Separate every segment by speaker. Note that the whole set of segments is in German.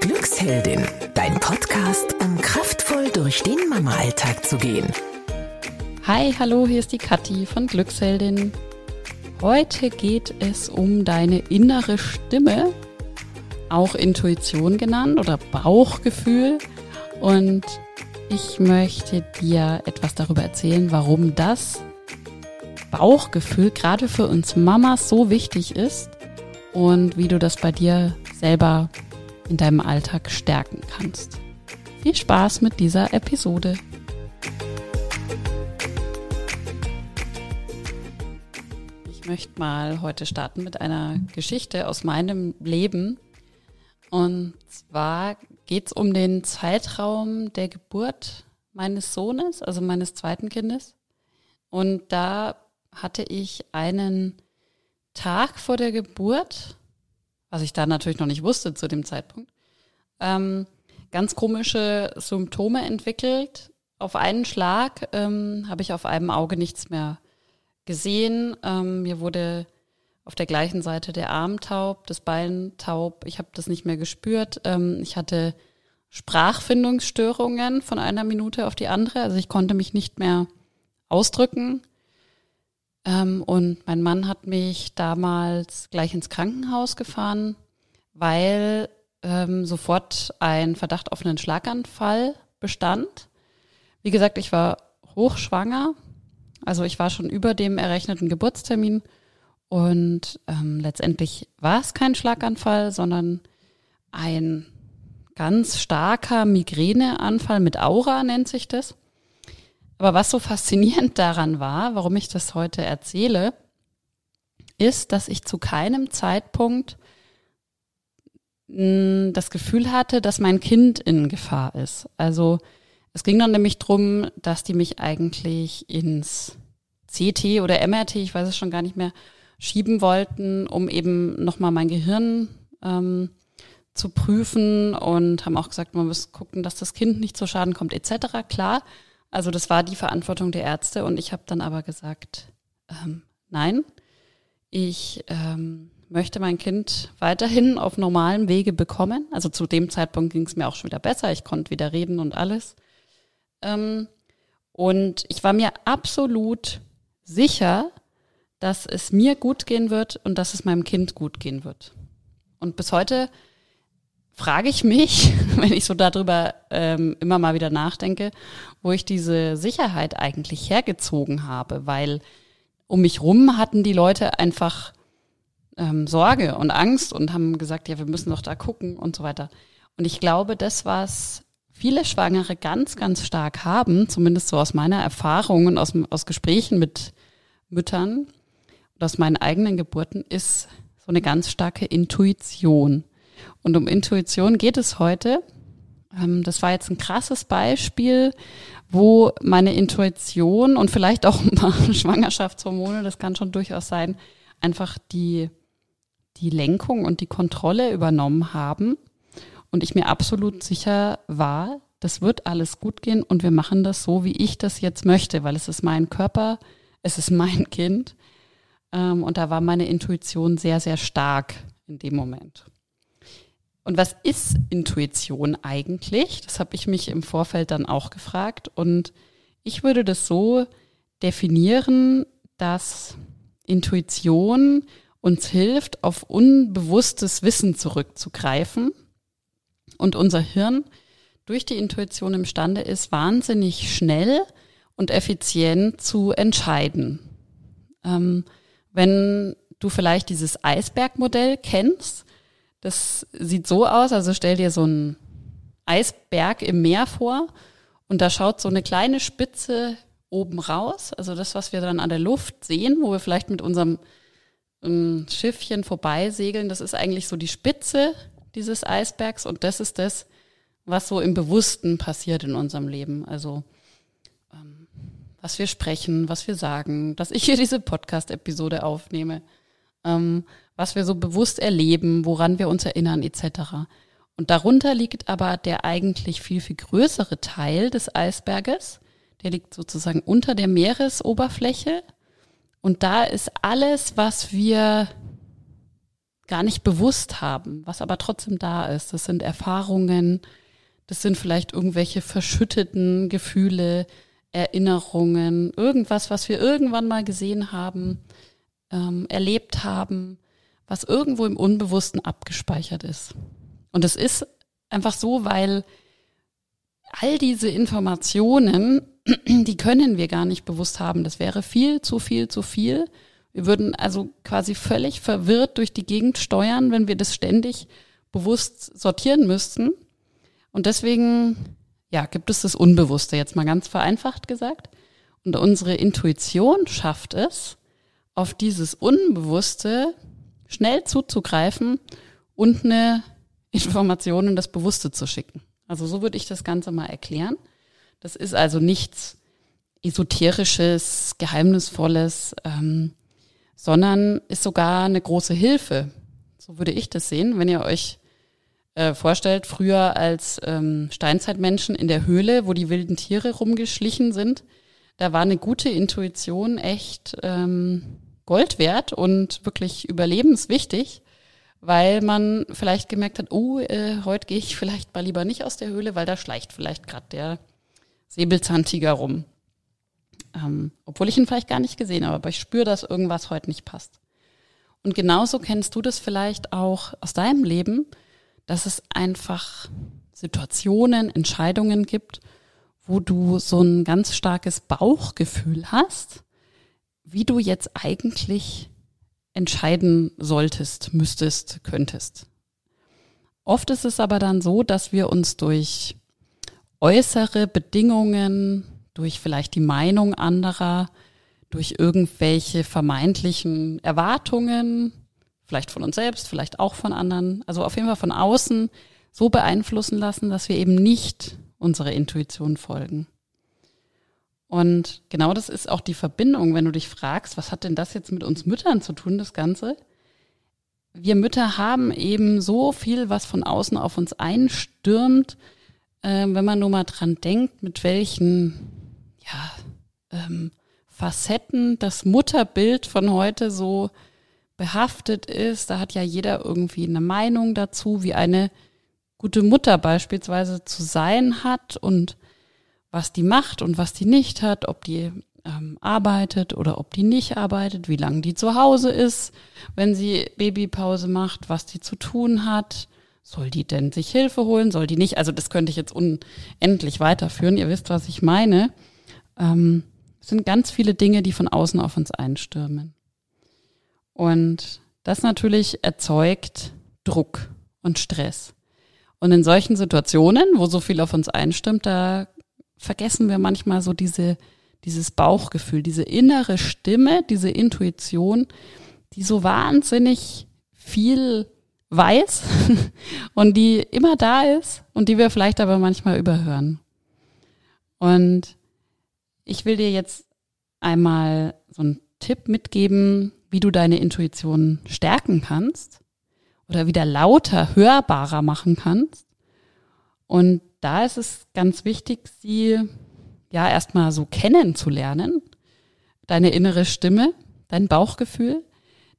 Speaker 1: Glücksheldin, dein Podcast, um kraftvoll durch den Mama-Alltag zu gehen.
Speaker 2: Hi, hallo, hier ist die Kathi von Glücksheldin. Heute geht es um deine innere Stimme, auch Intuition genannt oder Bauchgefühl. Und ich möchte dir etwas darüber erzählen, warum das Bauchgefühl gerade für uns Mamas so wichtig ist und wie du das bei dir selber in deinem Alltag stärken kannst. Viel Spaß mit dieser Episode. Ich möchte mal heute starten mit einer Geschichte aus meinem Leben. Und zwar geht es um den Zeitraum der Geburt meines Sohnes, also meines zweiten Kindes. Und da hatte ich einen Tag vor der Geburt, was ich da natürlich noch nicht wusste zu dem Zeitpunkt, ähm, ganz komische Symptome entwickelt. Auf einen Schlag ähm, habe ich auf einem Auge nichts mehr gesehen. Ähm, mir wurde auf der gleichen Seite der Arm taub, das Bein taub. Ich habe das nicht mehr gespürt. Ähm, ich hatte Sprachfindungsstörungen von einer Minute auf die andere. Also ich konnte mich nicht mehr ausdrücken. Ähm, und mein Mann hat mich damals gleich ins Krankenhaus gefahren, weil ähm, sofort ein Verdacht auf einen Schlaganfall bestand. Wie gesagt, ich war hochschwanger, also ich war schon über dem errechneten Geburtstermin und ähm, letztendlich war es kein Schlaganfall, sondern ein ganz starker Migräneanfall mit Aura nennt sich das. Aber was so faszinierend daran war, warum ich das heute erzähle, ist, dass ich zu keinem Zeitpunkt hm, das Gefühl hatte, dass mein Kind in Gefahr ist. Also es ging dann nämlich drum, dass die mich eigentlich ins CT oder MRT, ich weiß es schon gar nicht mehr, schieben wollten, um eben nochmal mein Gehirn ähm, zu prüfen und haben auch gesagt, man muss gucken, dass das Kind nicht zu Schaden kommt, etc. Klar, also das war die Verantwortung der Ärzte und ich habe dann aber gesagt, ähm, nein, ich ähm, möchte mein Kind weiterhin auf normalem Wege bekommen. Also zu dem Zeitpunkt ging es mir auch schon wieder besser, ich konnte wieder reden und alles. Ähm, und ich war mir absolut sicher, dass es mir gut gehen wird und dass es meinem Kind gut gehen wird. Und bis heute frage ich mich, wenn ich so darüber ähm, immer mal wieder nachdenke, wo ich diese Sicherheit eigentlich hergezogen habe, weil um mich rum hatten die Leute einfach ähm, Sorge und Angst und haben gesagt, ja, wir müssen doch da gucken und so weiter. Und ich glaube, das, was viele Schwangere ganz, ganz stark haben, zumindest so aus meiner Erfahrung und aus, aus Gesprächen mit Müttern und aus meinen eigenen Geburten, ist so eine ganz starke Intuition. Und um Intuition geht es heute. Ähm, das war jetzt ein krasses Beispiel, wo meine Intuition und vielleicht auch Schwangerschaftshormone, das kann schon durchaus sein, einfach die, die Lenkung und die Kontrolle übernommen haben. Und ich mir absolut sicher war, das wird alles gut gehen und wir machen das so, wie ich das jetzt möchte, weil es ist mein Körper, es ist mein Kind. Ähm, und da war meine Intuition sehr, sehr stark in dem Moment. Und was ist Intuition eigentlich? Das habe ich mich im Vorfeld dann auch gefragt. Und ich würde das so definieren, dass Intuition uns hilft, auf unbewusstes Wissen zurückzugreifen und unser Hirn durch die Intuition imstande ist, wahnsinnig schnell und effizient zu entscheiden. Ähm, wenn du vielleicht dieses Eisbergmodell kennst, das sieht so aus, also stell dir so einen Eisberg im Meer vor und da schaut so eine kleine Spitze oben raus, also das, was wir dann an der Luft sehen, wo wir vielleicht mit unserem ähm, Schiffchen vorbeisegeln, das ist eigentlich so die Spitze dieses Eisbergs und das ist das, was so im Bewussten passiert in unserem Leben. Also ähm, was wir sprechen, was wir sagen, dass ich hier diese Podcast-Episode aufnehme. Ähm, was wir so bewusst erleben, woran wir uns erinnern etc. Und darunter liegt aber der eigentlich viel, viel größere Teil des Eisberges. Der liegt sozusagen unter der Meeresoberfläche. Und da ist alles, was wir gar nicht bewusst haben, was aber trotzdem da ist. Das sind Erfahrungen, das sind vielleicht irgendwelche verschütteten Gefühle, Erinnerungen, irgendwas, was wir irgendwann mal gesehen haben, ähm, erlebt haben, was irgendwo im Unbewussten abgespeichert ist. Und es ist einfach so, weil all diese Informationen, die können wir gar nicht bewusst haben. Das wäre viel zu viel zu viel. Wir würden also quasi völlig verwirrt durch die Gegend steuern, wenn wir das ständig bewusst sortieren müssten. Und deswegen, ja, gibt es das Unbewusste, jetzt mal ganz vereinfacht gesagt. Und unsere Intuition schafft es, auf dieses Unbewusste schnell zuzugreifen und eine Information in das Bewusste zu schicken. Also so würde ich das Ganze mal erklären. Das ist also nichts Esoterisches, Geheimnisvolles, ähm, sondern ist sogar eine große Hilfe. So würde ich das sehen, wenn ihr euch äh, vorstellt, früher als ähm, Steinzeitmenschen in der Höhle, wo die wilden Tiere rumgeschlichen sind, da war eine gute Intuition echt ähm, Gold wert und wirklich überlebenswichtig weil man vielleicht gemerkt hat, oh, äh, heute gehe ich vielleicht mal lieber nicht aus der Höhle, weil da schleicht vielleicht gerade der Säbelzahntiger rum. Ähm, obwohl ich ihn vielleicht gar nicht gesehen habe, aber ich spüre, dass irgendwas heute nicht passt. Und genauso kennst du das vielleicht auch aus deinem Leben, dass es einfach Situationen, Entscheidungen gibt, wo du so ein ganz starkes Bauchgefühl hast, wie du jetzt eigentlich entscheiden solltest, müsstest, könntest. Oft ist es aber dann so, dass wir uns durch äußere Bedingungen, durch vielleicht die Meinung anderer, durch irgendwelche vermeintlichen Erwartungen, vielleicht von uns selbst, vielleicht auch von anderen, also auf jeden Fall von außen, so beeinflussen lassen, dass wir eben nicht unserer Intuition folgen. Und genau das ist auch die Verbindung, wenn du dich fragst, was hat denn das jetzt mit uns Müttern zu tun, das Ganze? Wir Mütter haben eben so viel, was von außen auf uns einstürmt, äh, wenn man nur mal dran denkt, mit welchen ja, ähm, Facetten das Mutterbild von heute so behaftet ist. Da hat ja jeder irgendwie eine Meinung dazu, wie eine gute Mutter beispielsweise zu sein hat und was die macht und was die nicht hat, ob die ähm, arbeitet oder ob die nicht arbeitet, wie lange die zu Hause ist, wenn sie Babypause macht, was die zu tun hat. Soll die denn sich Hilfe holen? Soll die nicht? Also das könnte ich jetzt unendlich weiterführen. Ihr wisst, was ich meine. Ähm, es sind ganz viele Dinge, die von außen auf uns einstürmen. Und das natürlich erzeugt Druck und Stress. Und in solchen Situationen, wo so viel auf uns einstimmt, da vergessen wir manchmal so diese, dieses Bauchgefühl, diese innere Stimme, diese Intuition, die so wahnsinnig viel weiß und die immer da ist und die wir vielleicht aber manchmal überhören. Und ich will dir jetzt einmal so einen Tipp mitgeben, wie du deine Intuition stärken kannst oder wieder lauter, hörbarer machen kannst. Und da ist es ganz wichtig, sie ja erstmal so kennenzulernen, deine innere Stimme, dein Bauchgefühl.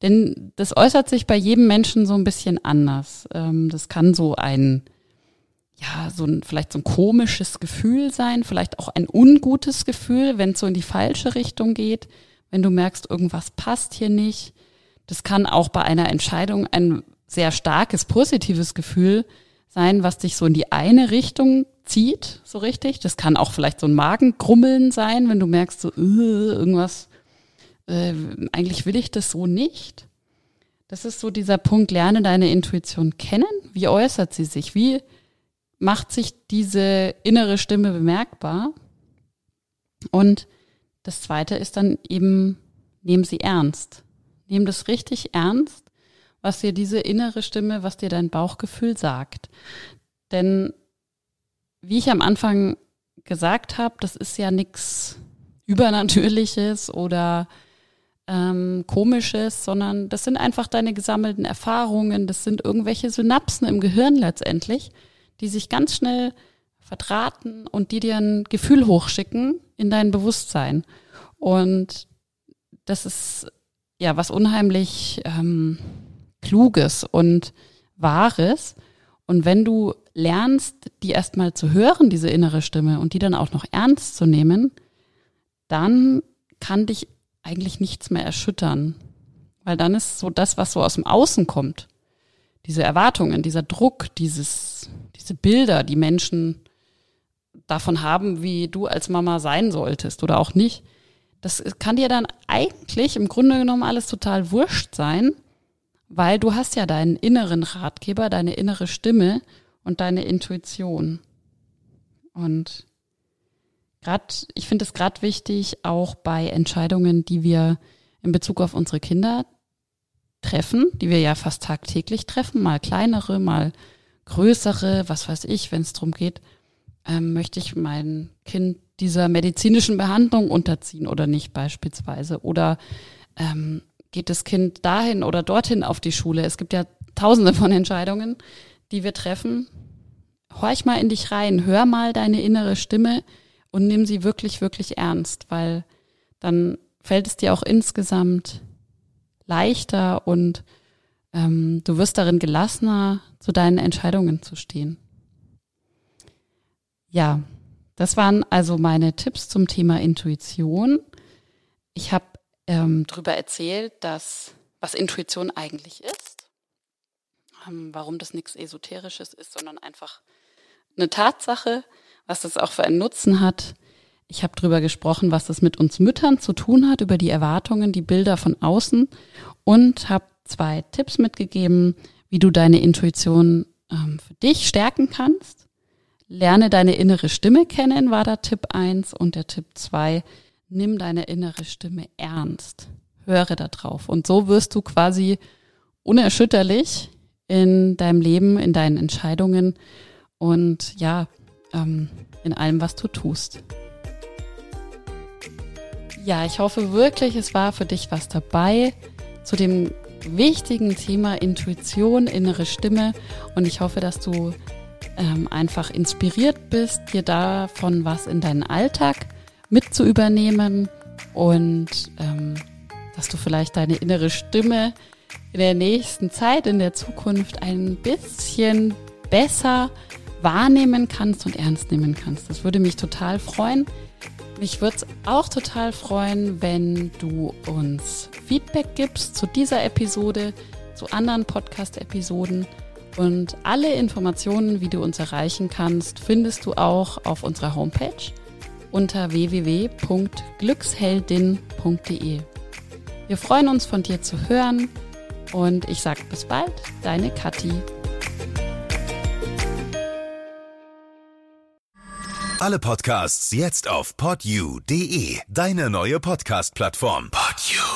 Speaker 2: Denn das äußert sich bei jedem Menschen so ein bisschen anders. Ähm, das kann so ein, ja, so ein, vielleicht so ein komisches Gefühl sein, vielleicht auch ein ungutes Gefühl, wenn es so in die falsche Richtung geht, wenn du merkst, irgendwas passt hier nicht. Das kann auch bei einer Entscheidung ein sehr starkes positives Gefühl sein, was dich so in die eine Richtung zieht, so richtig. Das kann auch vielleicht so ein Magengrummeln sein, wenn du merkst, so, uh, irgendwas, äh, eigentlich will ich das so nicht. Das ist so dieser Punkt, lerne deine Intuition kennen. Wie äußert sie sich? Wie macht sich diese innere Stimme bemerkbar? Und das zweite ist dann eben, nehm sie ernst. Nehm das richtig ernst was dir diese innere Stimme, was dir dein Bauchgefühl sagt. Denn wie ich am Anfang gesagt habe, das ist ja nichts Übernatürliches oder ähm, Komisches, sondern das sind einfach deine gesammelten Erfahrungen, das sind irgendwelche Synapsen im Gehirn letztendlich, die sich ganz schnell verdrahten und die dir ein Gefühl hochschicken in dein Bewusstsein. Und das ist ja was unheimlich ähm, Kluges und Wahres. Und wenn du lernst, die erstmal zu hören, diese innere Stimme, und die dann auch noch ernst zu nehmen, dann kann dich eigentlich nichts mehr erschüttern. Weil dann ist so das, was so aus dem Außen kommt, diese Erwartungen, dieser Druck, dieses, diese Bilder, die Menschen davon haben, wie du als Mama sein solltest oder auch nicht, das kann dir dann eigentlich im Grunde genommen alles total wurscht sein, weil du hast ja deinen inneren Ratgeber, deine innere Stimme und deine Intuition. Und gerade, ich finde es gerade wichtig, auch bei Entscheidungen, die wir in Bezug auf unsere Kinder treffen, die wir ja fast tagtäglich treffen, mal kleinere, mal größere, was weiß ich, wenn es darum geht, ähm, möchte ich mein Kind dieser medizinischen Behandlung unterziehen oder nicht beispielsweise? Oder ähm, geht das Kind dahin oder dorthin auf die Schule? Es gibt ja tausende von Entscheidungen, die wir treffen. Horch mal in dich rein, hör mal deine innere Stimme und nimm sie wirklich, wirklich ernst, weil dann fällt es dir auch insgesamt leichter und ähm, du wirst darin gelassener, zu deinen Entscheidungen zu stehen. Ja, das waren also meine Tipps zum Thema Intuition. Ich habe ähm, darüber erzählt, dass was Intuition eigentlich ist, ähm, warum das nichts Esoterisches ist, sondern einfach eine Tatsache, was das auch für einen Nutzen hat. Ich habe darüber gesprochen, was das mit uns Müttern zu tun hat, über die Erwartungen, die Bilder von außen und habe zwei Tipps mitgegeben, wie du deine Intuition ähm, für dich stärken kannst. Lerne deine innere Stimme kennen, war der Tipp eins Und der Tipp zwei nimm deine innere Stimme ernst. Höre da drauf. Und so wirst du quasi unerschütterlich in deinem Leben, in deinen Entscheidungen und ja, ähm, in allem, was du tust. Ja, ich hoffe wirklich, es war für dich was dabei zu dem wichtigen Thema Intuition, innere Stimme. Und ich hoffe, dass du ähm, einfach inspiriert bist, dir davon was in deinen Alltag mit zu übernehmen und ähm, dass du vielleicht deine innere Stimme in der nächsten Zeit, in der Zukunft ein bisschen besser wahrnehmen kannst und ernst nehmen kannst. Das würde mich total freuen. Mich würde es auch total freuen, wenn du uns Feedback gibst zu dieser Episode, zu anderen Podcast-Episoden. Und alle Informationen, wie du uns erreichen kannst, findest du auch auf unserer Homepage unter www.glücksheldin.de. Wir freuen uns von dir zu hören und ich sage bis bald, deine Kathi.
Speaker 3: Alle Podcasts jetzt auf podyou.de, deine neue Podcast-Plattform. Podyou.